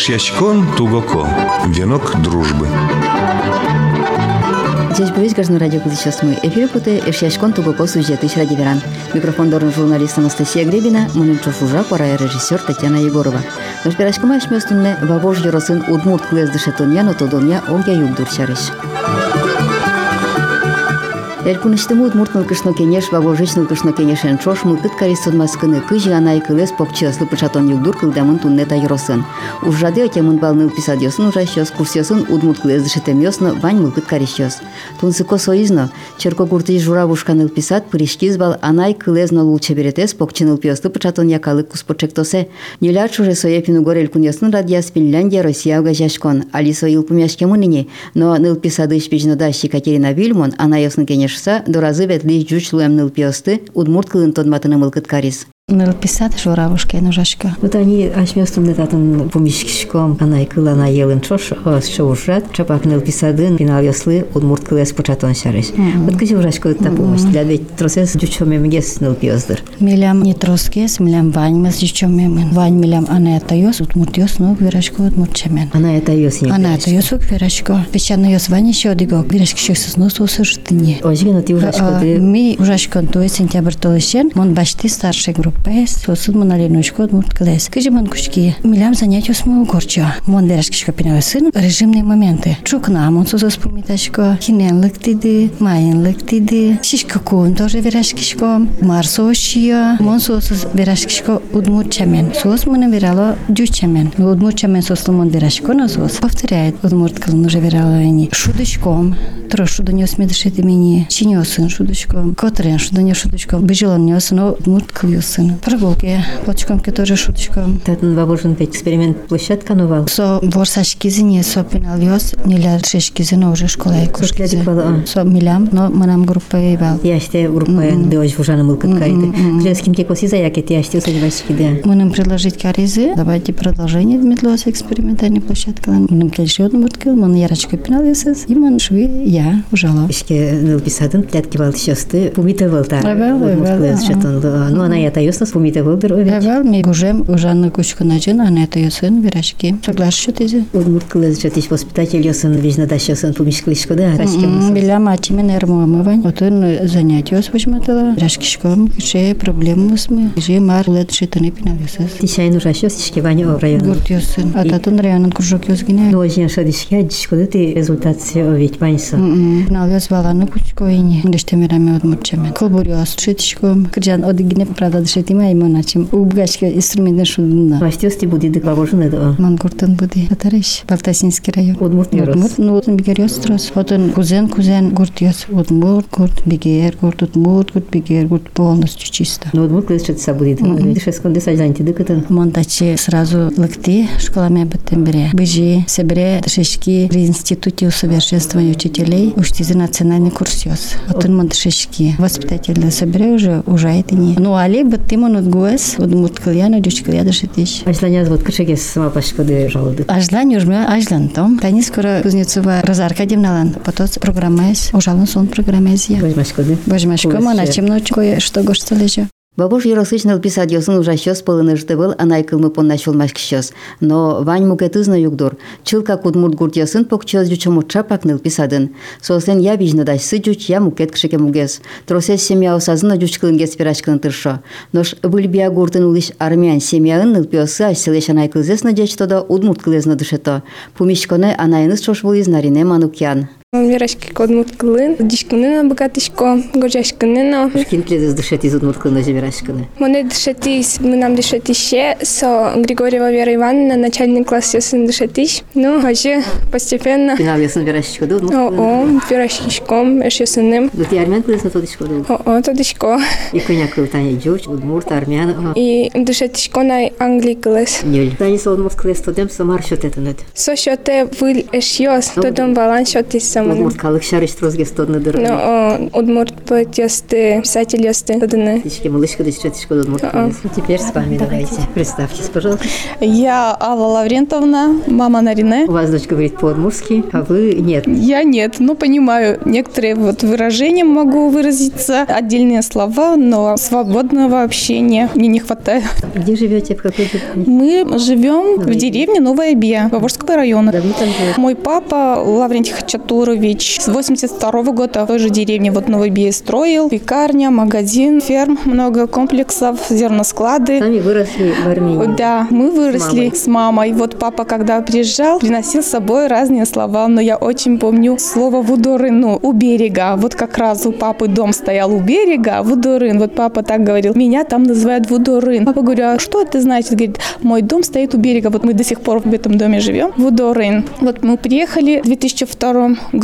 Эшьячкон Тугоко. Венок дружбы. Здесь будет каждый радио мы. Эфир путе Эшьячкон Тугоко сюжет из ради веран. Микрофон дорн журналист Анастасия Гребина, мунинчо фужа, пора режиссер Татьяна Егорова. Но спирачкама ашместунне вавож йоросын удмурт клез дышетоньяно тодонья Ольга Югдур шарыш. Элькунышты удмурт нылкышно кенеш, вавожич нылкышно кенешен чош, мылкыт карисон маскыны кыжи анай кылес попчыслы пышатон югдур кылдамын тунне тайросын. Ужады отемын балны писадьосын ужащос, курсьосын удмурт клез дышетемьосно вань мылкыт карищос. Тунсыко соизно, черко курты жура вушканыл писат, пыришкиз бал анай кылезно лучше беретес, покчыныл пьосты пышатон якалы куспочектосе. Неляч уже соепину горель куньосын радиас Финляндия, Россия угажашкон. Алисо илпумяшкемунине, но ныл писады шпижнодащи Катерина Вильмон, анайосын кенеш кайышса доразы вәтле жүч луэмныл пиосты удмурт кылын тонматыны мылкыт карис. Ныл писат журавушке нужашка. Вот они ашмёстым да татын помишкишком, анай кыла на елын чош, шоушрат, чапак ныл писадын, финал яслы, удмурт кылес початон шарыш. Вот кыжи ужашка та помощь, для ведь тросес жучом мемгес ныл пиоздыр. Милям не троскес, милям вань мес жучом мемен. Вань милям ана это йос, удмурт йос, но вирашко удмурт чемен. Она это ёс не Ана это йос ук вирашко. Печано йос вань еще диго, вирашки шос нос усырштыне. Ожгена ты ужашка ты Ми ужашкон то сентябрь толышен, мон башти старшая группа эс, сосуд мон аленушко удмурт клес. Кыжи мон кушки, милям занятия с моего горча. Мон вирашки пинаю сын, режимные моменты. Чукна, мон сосус помиташко, хинен лыктиды, майен лыктиды, шишка кун тоже вирашкишко, марсошия, мон сосус вирашкишко удмурт чамен. Сос мон вирало дючамен. Удмурт чамен сослу мон вирашко на сос. Повторяет удмурт клын уже вирало они. Шудочком, трош шудонес медышит имени, чинёсын шудочком, котрен шудоне шудочком, бежелон нёс, но удмурт можно прогулки, плачком, которые шуточком. Татын бабушин ведь эксперимент площадка новал. Со борсаш кизине со пенал вез, неля шеш кизине уже школа и кушки. Со милям, но мы нам группа и бал. Я считаю, группа белась уже на мылка ткает. Женским текло си заякет, я считаю, садивайся киде. Мы нам предложить каризы, давайте продолжение в дмитлос экспериментальной площадка. Мы нам кельши одну мурткил, мы на ярочку пенал вез, и мы шви я ужала. Ишке ныл писадын, тлятки бал шесты, пумита балта. Ну, она я таюс, Исус умите вылдыр овет. Эвал ми гужем ужанны кучкуначын анета юсын вирашки. Соглаш что тизе? Удмурткылыз жатыш воспитатель юсын вижна да юсын пумишкылышко да арашки мысын. Биля мачи мен эрмуамывань. Отын занятий ос вышматыла. Рашкишком кише проблем мысмы. Же мар лет шитыны пинал юсыз. Тишайн ужаш юс тишки вани ов район. Гурт юсын. Ататын районын кружок юс гине. Но ожин шадышки адишкоды ты результат овет ваньса. Пинал юс на кучко вине. Дештемирами удмуртчамен. Кылбур юс шитышком. Кыржан одыгине правда дыши дышетима имоначим. Убгашка инструментен шудунна. Вастёсти будет вавожын это. Мангуртан буди. Татариш. Балтасинский район. Удмурт Удмурт. ёрос. Ну, отын бигер ёстрос. Отын кузен, кузен, гурт ёс. Удмурт, гурт, бигер, гурт, удмурт, гурт, бигер, гурт полностью чисто. Ну удмурт кылыз что-то будет. Дышескон десажанти дыкытын. Монтачи сразу лыкти школами бытым бере. Быжи, себре, шишки в институте усовершенствования учителей уштизи национальный курс ёс. Отын мон шишки. Воспитательно собере уже ужает и не. Ну, али быттым он удгуэс, удмурт кыльяна, дючка кыльяда шитиш. Ажланя вот кышеге сама пашкоды жалды. Ажлан южме ажлан том. Тани скоро Кузнецова Розарка демналан. Потом программа есть. Ужалан сон программа есть. Возьмашкоды. Божмашко, мана чем ночь кое что гошта лежа. Бабуш еросычнал а ужащос пылынышты по начал кылмыпонна чолмашкщос. Но вань мукетызна югдур. Чылка кудмурт гуртьосын покчос чапак пакныл писадын. Сосен я вижнадач сыджуч я мукет кшеке мугес. Тросес семья осазына жучкылынгес пирашкын тыршо. Нош выльбия гуртын улыш армян семьяын а аш селеш анай кылзесна жечтодо удмурт кылезна дышето. Пумишконе анайыныс шош был из нарине манукян. Мирашки кодмут кылын, дишкынына богатышко, гожашкынына. Ким клезес дышет из удмурт кылына жебирачкыны. Моне дышатись, мы нам дышатище, со Григорьева Вера Ивановна, начальный класс ясын дышатись. Ну, аже постепенно. Финал ёсын верачкоды удмурт О, кылына. о, пирашкишком, эш ясыным. Ну ты армян кылызна тодышкоды. О, о, то дышко. И коня кылтаня жуч, удмурт, армян. И дышатишко на Англии кылыс. Нюль. Тани со удмурт кылез тодем со маршот это нет. Со счете выль эш яс, то дом балан счетись со самый. Удмурткалык шарыш трозгестодны дыр. Ну, о, удмурт поэт ясты, писатель ясты. Тадыны. Тишки малышка дышка тишка удмурткалык. Теперь с вами давайте. Представьтесь, пожалуйста. Я Алла Лаврентовна, мама Нарине. У вас дочка говорит по-удмуртски, а вы нет. Я нет, но понимаю некоторые вот выражения могу выразиться, отдельные слова, но свободного общения мне не хватает. Где живете? В какой деревне? Мы живем в деревне Новая Бия, Поволжского района. Мой папа Лаврентий Хачатурович с 82 года в той же деревне вот Новой Бии строил. Пекарня, магазин, ферм, много комплексов, зерносклады. Сами выросли в Армении. Да, мы выросли мамой. с мамой. Вот папа, когда приезжал, приносил с собой разные слова, но я очень помню слово «вудорын», ну, у берега. Вот как раз у папы дом стоял у берега, «вудорын». Вот папа так говорил, меня там называют «вудорын». Папа говорю, а что это значит? Говорит, мой дом стоит у берега, вот мы до сих пор в этом доме живем, «вудорын». Вот мы приехали в 2002 году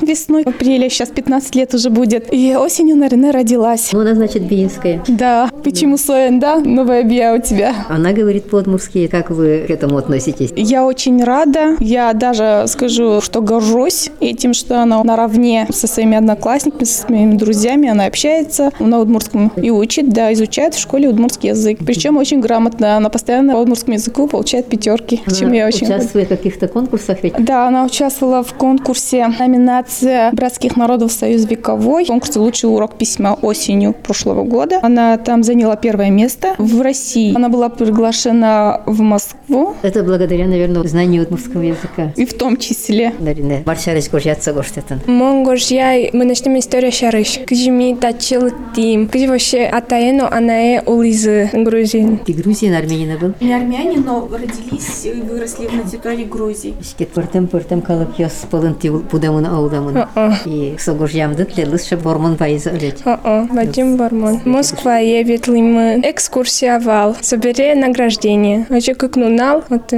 весной, в апреле, сейчас 15 лет уже будет, и осенью, наверное, родилась. Ну, она, значит, биинская. Да, почему Соен, да? Новая биа у тебя. Она говорит по-удмуртски. Как вы к этому относитесь? Я очень рада. Я даже скажу, что горжусь этим, что она наравне со своими одноклассниками, со своими друзьями, она общается на удмуртском и учит, да, изучает в школе удмуртский язык. Причем очень грамотно. Она постоянно по удмуртскому языку получает пятерки, чем Она я очень участвует в каких-то конкурсах ведь? Да, она участвовала в конкурсе номинация братских народов Союз вековой, в конкурсе «Лучший урок письма осенью прошлого года». Она там заняла первое место в России. Она была приглашена в Москву, Это благодаря, наверное, знанию удмуртского языка. и в том числе Нарине. Баршарыш горжатся гоштетін. Монгош я, мы начнем историю шарыш. Где ми тачил тим. Где вообще атаено анае улизы Грузин. Ты Грузин, Арменина был? Не армяне, но родились и выросли на территории Грузии. Пыртым калык яс пылын тивул пудамын аудамын. О-о. И согоржамды тлелыс бормон пайызы өлет. О-о, Вадим Бармон. Москва едет ли мы? Экскурсия вал. Собери награждение. Вообще как нунал. Вот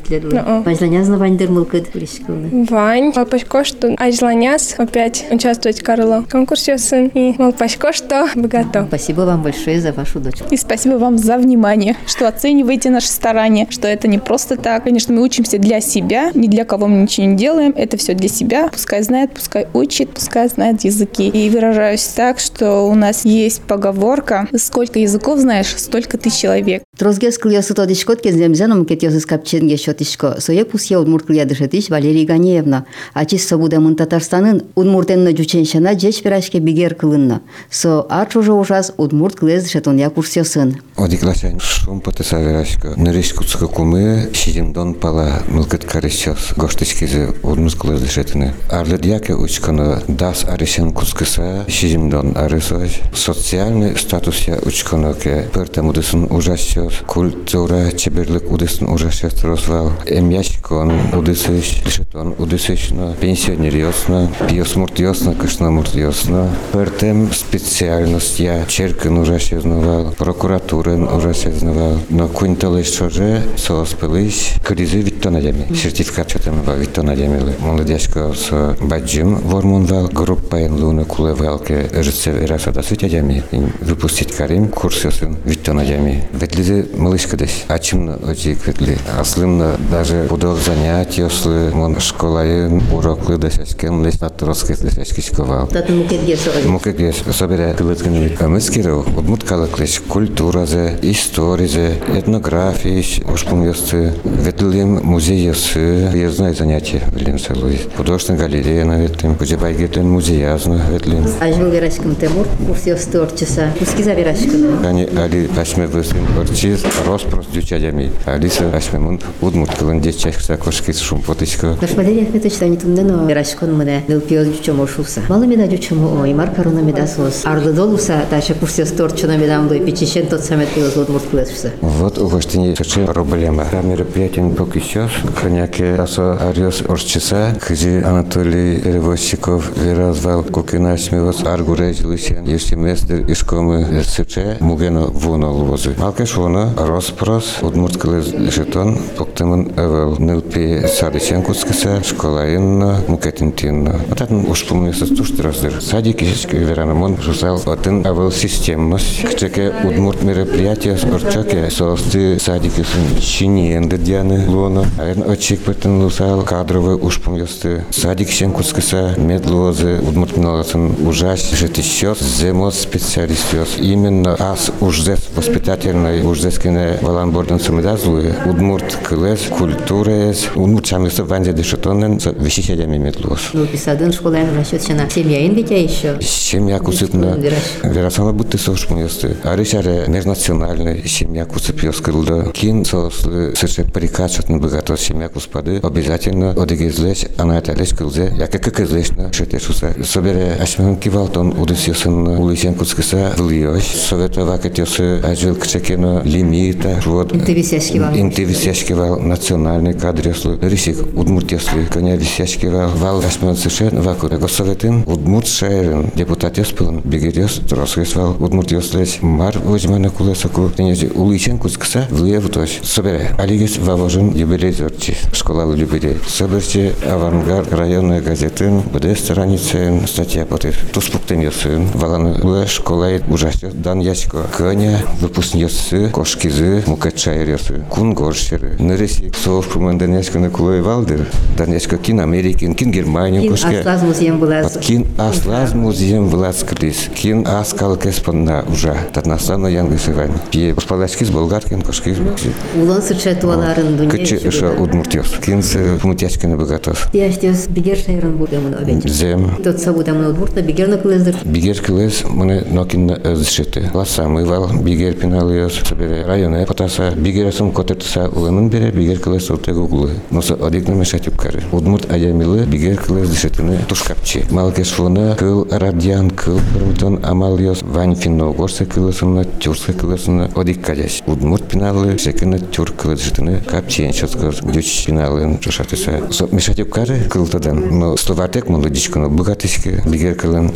тлелы. Ну-о. Бажланязна ваньдыр мылкыд вришкылны. Вань. Малпашко, что Айзланяс опять участвовать Карло. Конкурсе сын. И Малпашко, что мы готовы. Спасибо вам большое за вашу дочку. И спасибо вам за внимание, что оцениваете наши старания, что это не просто так. Конечно, мы учимся для себя, ни для кого мы ничего не делаем. Это все для себя. Пускай знает, пускай учит, пускай знает языки. И выражаюсь так, что у нас есть поговорка «Сколько языков знаешь, столько ты человек». Трозгес клиосуто дишкот кеземзен омкетиосыз капченге шотишко. Сое пусье удмурт клиадышетиш Валерий Ганиевна. Ачис собудамын Татарстанын удмуртенна жученшана жеч пирашке бигер кылынна. Со арчужо ужас удмурт клиадышетон якурсиосын. Одиклашен шум потесаверашко. Ныриш куцка сидим шидимдон пала мылкыт карисчос. Гоштышкезе удмурт клиадышетіне. Арледяке учконо дас аришен сидим шидимдон арысой. Социальный статус я учконоке. Пыртамудысын ужас ужасчос. Культура чеберлик удысын ужасчос розвал. Эмяшкон удысыш дешетон удысыш на пенсионер ясно. Биосмурт ясно, кышнамурт ясно. Пыртем специальность я черкин ужасчос знавал. Прокуратурен ужасчос знавал. Но кунталыш чоже сооспылыш кризы виттонадеми. Сертификат чатамы виттонадеми. Молодежка с баджим вормонвал. Группаен луна кулевалке рыцев эраса да сытядеми. Выпустить карим курс ясын виттонадеми. Ветлизе малышка десь. Ачымны очик ветли. Аслымны даже будал занятия сли. Мон школайын уроклы десяшкен лес натроски десяшкишковал. Татын мукетге соры. Мукек собере кылыткын Мыскиро удмут калаклеш культуразе, историзе, этнография, ушпун ясы, ветлим музей ясы, въездное занятие ветлим селуй. Художественная галерея на ветлим, Кузебай гетлин музей язно ветлим. Ажыл верашкым темур курсёс торчаса. Кускиза верашкым. Они али пашме высым орчиз, роспрос дючадями. Алиса пашме мун удмут кылын деччахса кошки шум. Наш Валерий Ахметович тани тумнено верашкон мыне ныл пиоз жучомо шуса. Малы меда жучомо ой, маркаруна медасос. Арды долуса, таша курсёс торчуна медам дой пичишен тот самет пиоз удмурт кылышса. Вот у вас не чечи проблема. На мероприятии поки сейчас, коняки асо ариос орчиса, кызи Анатолий Перевозчиков виразвал кукина смевос аргуреж лысен, если местер ишкомы сыче, мугено вуно лвозы. Малкеш вуно, роспрос, удмурткалыз жетон, поктемын эвел, нылпи садычен кускаса, школаинно, мукетинтинно. Вот это уж помню состушты раздыр. Садик ишечки веранамон, жусал, отын эвел системность, кчеке удмурт мероприятия, орчаке, соосты садики сын, щини эндедьяны, луоно, Айн очик бытын лусал кадровый ушпум ёсты. Садик сен кускаса медлозы удмурт миналасын ужас житищёс земос специалист ёс. Именно ас ужзес воспитательной ужзескине валанбордын сымедазлы удмурт кылес культурес удмурт чамысы ванзе дешетонен висихедями медлоз. Ну, писадын школаен расчет шена. Семьяин битя еще. Семья кусытна. Верасала будто сошпун ёсты. Арышаре межнациональный семья кусып ёскырылды. Кин сослы сырше прикачатны богато семья куспады. Обязательно одегезлеш, она это леш кылзе. Я как кызлеш на шетешуса. Собере ашман кивалтон удыс ёсын улысен кускыса выльёш. Совета вакет ёсы ажил кчекено лимита. Вот. Инты висяшкивал. Инты висяшкивал национальный кадр ёслы. Рисик удмурт ёслы. Коня висяшкивал. Вал ашман сышен вакут. Госсоветин удмурт шайрын. Депутат ёспылын. Бегерёс тросгесвал. Удмурт ёслеш. Мар возьмана кулесаку. Тенези улысен кускыса влиев тош. Собере. Алигес вавожын юбилей зорчи. Школа юбилей. Соберче авангард районной газетін буде страницен статья против. Туспуктен ёсын. Валаны уэ школа ужасно дан яско. Коня выпускницы кошкизы мукачайр ёсы. Кун горшеры. Нырыси соов пуманден ясканы кулой валдыр. Дан яско кин Америкин, кин Германия Кин кошке. аслаз музеем была. От кин аслаз музеем влас крис. Кин аскал кеспанна уже. Татнастана янгы сывань. Пие поспалачки с болгаркин кошки. Улан сырча туаларын дуне. Кычы ша удмуртёс. Кин с пумутяшкины богатос. Яштес бигер шайрын будемын обет. Зем. Тот сабудамын удмуртна бигер накылездыр. Бигер кылес мыны нокин özшети. Ласа мывал бигер районе районы бигер бигересун котетса улымын бере бигер кылы сылты гуглы носы одикна мешатюккары удмут аямилы бигер кылы дышетыны тушкапчи малкеш фуна кыл радиан кыл брутон амал йос вань финно горсы кылысына тюрсы кылысына одик кадясь удмут пиналы шекына тюр кылы дышетыны капчиен чоткыр дюч пиналын тушатыса со мешатюккары кылтыдан но словатек мунду дичкыны быгатышкы бигер кылын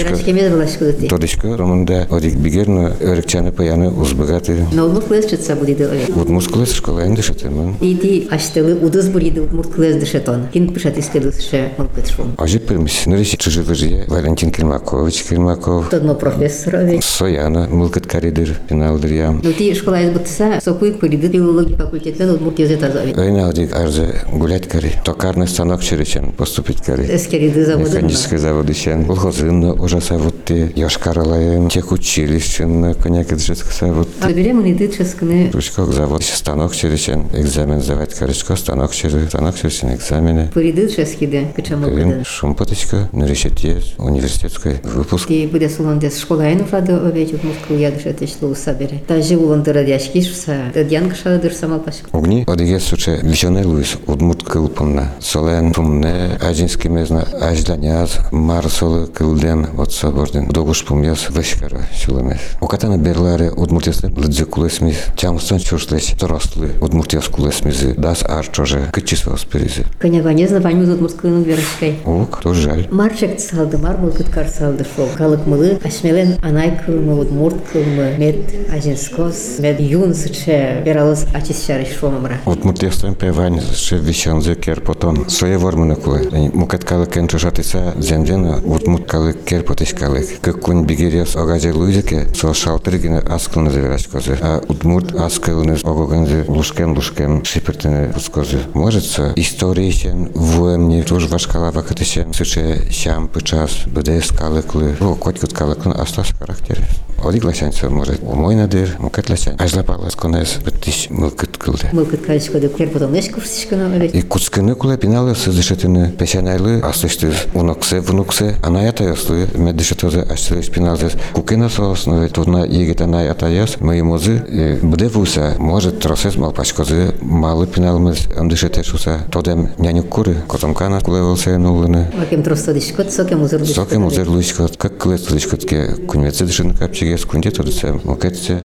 Тодышкы ромында одик бигерно өрекчаны паяны узбыгаты Нолмук удмурт кылез чытса будиды обет. Удмурт кылыс школаен дишетемын. Ити аштылы удыз буриды удмурт кылез дышетон. Кин пышат искедус ше мылкыт шум. Ажи примис. Нырыси чужи выжие Валентин Кирмакович Кирмаков. Тодно профессор обет. Сояна мылкыт каридыр пиналдыр ям. Ну ти школа из бутса, сокуй буриды филология факультетен удмурт язык тазовет. Öyle aldık arzu gulять кари. Токарный станок через поступить кари. Эскериды заводын. Механический завод еще. Колхозын ужаса вот те. Яшкаралаем. Тех училищен. Коняк это завод. Берем и ты ческаны. Ручкок завод. Станок через экзамен завод каричко. Станок через станок через экзамены. Буриды ческиде. Кычамы Кырын будын. шумпаточка. Нырышете. Университетской выпуск. Ти буде суландес школаен ужады обет удмурт кыл ядыш эти у сабере. Тажи уландыра дяшкишса. Дядян кышадыр самал пашк. Огни одиге суче вишоне луис удмурт кыл пумна. Солен пумне ажински мезна ажданяз марсолы кылден вот соборден. Догуш пумяс вешкара шулемес. Окатана берларе удмуртесле лыдзе кулесмис. Чамстан чурслеш торослы удмуртес кулесмизы. Дас арчоже кычисвел спиризи. Коняга не знавань удмурт кылын верышкай. Ок, то жаль. Марчак салды, мар мылкыт кар салды шол. Калык мылы, ашмелен анай кылмы, удмурт кылмы, мед ажинскос, мед юн сыче, бералыз ачис шарыш шомамра. Удмуртеслен певань ше вишонзе кер потон. Своє вормыны кулы. Мукет калык кен чушатыса земдена удмурт калык кер потеш калык. Кыккун бигерес огаже луизеке со шалтыргине аскылны зевераш козы. А удмурт аскылны огоганзе лушкен лушкен шипертене пускозы. Может со историичен вуемни туж вашкала вакатышен сыче щам пычас бде скалыклы. О, котькут калыклы астас характере. Одик лачанца может умой надыр, мукет лачан. Ажлапалас конес бітіш мылкыт кылды. Мылкыт качкады, кер потом неш курсишкана обет. И куцкыны куле пиналы сызышетыны пешанайлы асышты уноксе внуксе анаята яслы меддышетозе аштылыш пиналзес кукена сооснове турна егетанай атаяс моимозы бде вуса может тросес малпачкозы малы пиналмыз андышетешуса тодем нянюк куры котомкана кулевылсе нулыны Макем тросто дишкот, сокем узыр Сокем узер лучкот, как кылет лучкотке кунвеце дышын капчигес кунде тодысе мукетсе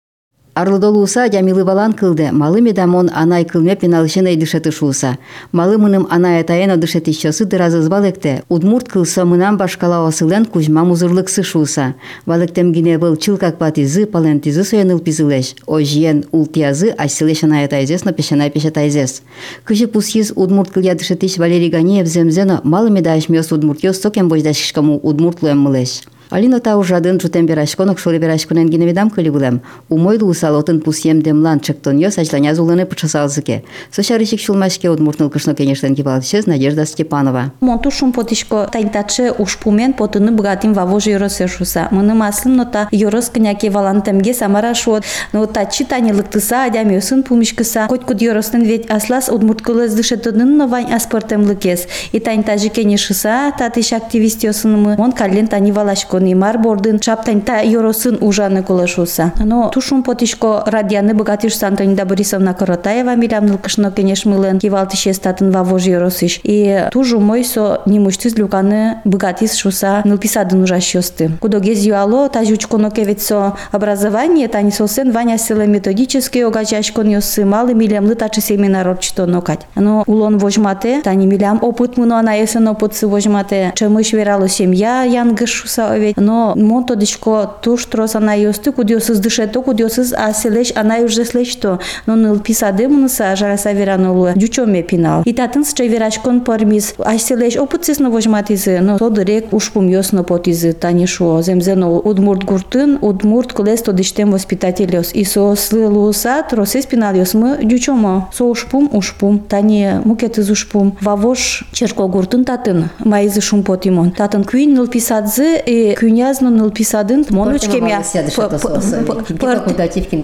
Арлыдолуса Jamилы балан кылды. Малы медамон анай кылме пеналышын дышеты шуса. Малы мыным анай атаена дышети часы дыразыз балекте. Удмурт кылса мынам башкала осылен кузьма музырлыксы шуса. Балектем гине был чилкак патизы, палентизы соеныл пизылеш. Ожиен ултиязы асилеш анай атайзес на пешанай пешатайзес. Кыжы пусиз удмурт кылья дышетиш Валерий Ганиев земзено малы медаеш мёс удмурт ёс сокем бождашишкаму удмурт луем мылеш. Алина та ужадын чутем берашконок шоле берашконен гиневедам кылигулем. Умойлу усалотын пусьем демлан чектон йос ажланя зулыны пычасалзыке. Сошарышик шулмашке удмуртныл кышно кенештен кивалчез Надежда Степанова. Монтушум потишко тайнтаче ушпумен потыны богатым вавожи юросешуса. Мыны маслым нота юрос княки валантемге самара шот. Но та читани лыктыса адям йосын пумишкыса. Хоть куд юростын ведь аслас удмурткылыз дышетыдын новань аспортем лыкес. И тайнтажи кенешыса татыш активист йосынымы. Он кален тани валашко неймар бордын шап тайнта юросын ужаны кулашуса. Но тушум потишко радианы богатыш Антонида Борисовна Коротаева милям нылкышно кенеш мылын кивалтыше статын вавожи юросыш. И тужу мой со не муштыз люканы богатис шуса нылписадын ужащосты. Кудогез юало тажучконо кевецо образование тани сосен ваня сила методический огачашкон йосы малы милям лытачы семинар орчто нокать. Но улон вожмате тани милям опыт муно ана есен опыт сы вожмате. Чемыш верало семья янгыш шуса овет. Но монто дичко туш трос ана йосты кудиосыз дышето кудиосыз аселеш ана южеслеш то. Но нылписады мунысы ажараса веранулу. Дючоме пинал. И татын сче верашкон пармиз. Аселеш опыт сесно вожматизы. Но то дырек ушпум йосно потизы тани шо. Земзено удмурт гуртын удмурт кулес то диштем воспитателес. И со слылуса тросес пинал йосмы дючомо. Со ушпум ушпум. Тани мукет из ушпум. Вавош черко гуртын татын. Майзы шум потимон. Татын кюин нылписадзы и кюнязно нылписадын. Монучкемя.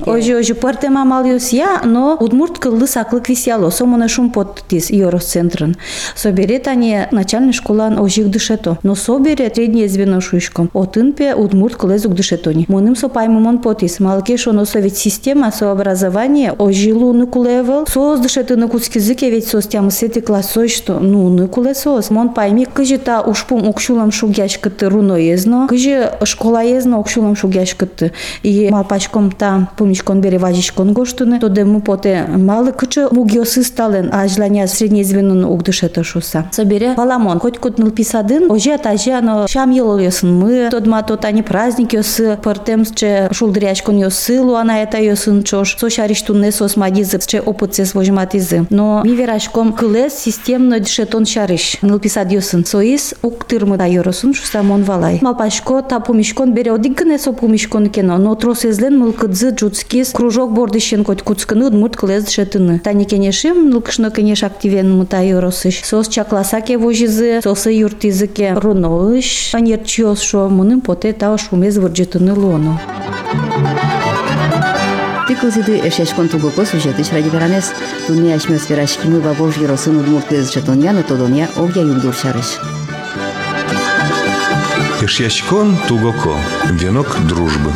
Ожи ожи пыртем амал йос я, но удмурт кылды саклык висяло. Сомона шум поттис йорос центрын. Собере тани начальный школан ожик дышето. Но собере среднее звено шуйшком. Отынпе удмурт кылезук дышетони. Моным со паймумон потис. Малке шоно совет система со образование ожилу нукулевел. Соз дышеты на куцкизыке ведь сос тямы сети классой что ну нукуле сос. Мон пайми кыжи та ушпум укшулам шугяш кыты руно езно. Кыжи школа езно укшулам шугяш кыты. И малпачком та помичкон бере важичкон гоштуны. То дему поте малы кычы мугиосы стален ажланя среднее звено ук дышето шуса. Собере паламон. Хоть кутнул писадын. Оже тажи ано шам елол йосын мы. Тодма тот они праздник йосы. Пыртем че шулдрячкон йосылу ана это йосын чош. Со шариштунне сос мадизы че опыт сес вожматизы. Но ми верашком кылес системно дышетон шариш. Ныл писад йосын. Соис ук тырмы да йоросын шуса мон валай. ашко та помишкон периодикне со помишконкено, но тросезлен мылкыдзы джутскис кружок бордышен кот куцкыны дмурт клез шетыны. Тани кенешим лыкшно кенеш активен мутай росыш. Сос чакласаке вожизы, сосы юртизыке руноыш, панерчиос шо муным поте тау шумез вырджетыны лоно. Ти козиди ешеш контуго посушетиш ради веранес, дуния е шмес верашки мыва вожги росын удмурт клез жетонья, но тодонья обья югдуршарыш. Кишьячкон Тугоко. Венок дружбы.